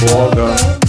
Бога.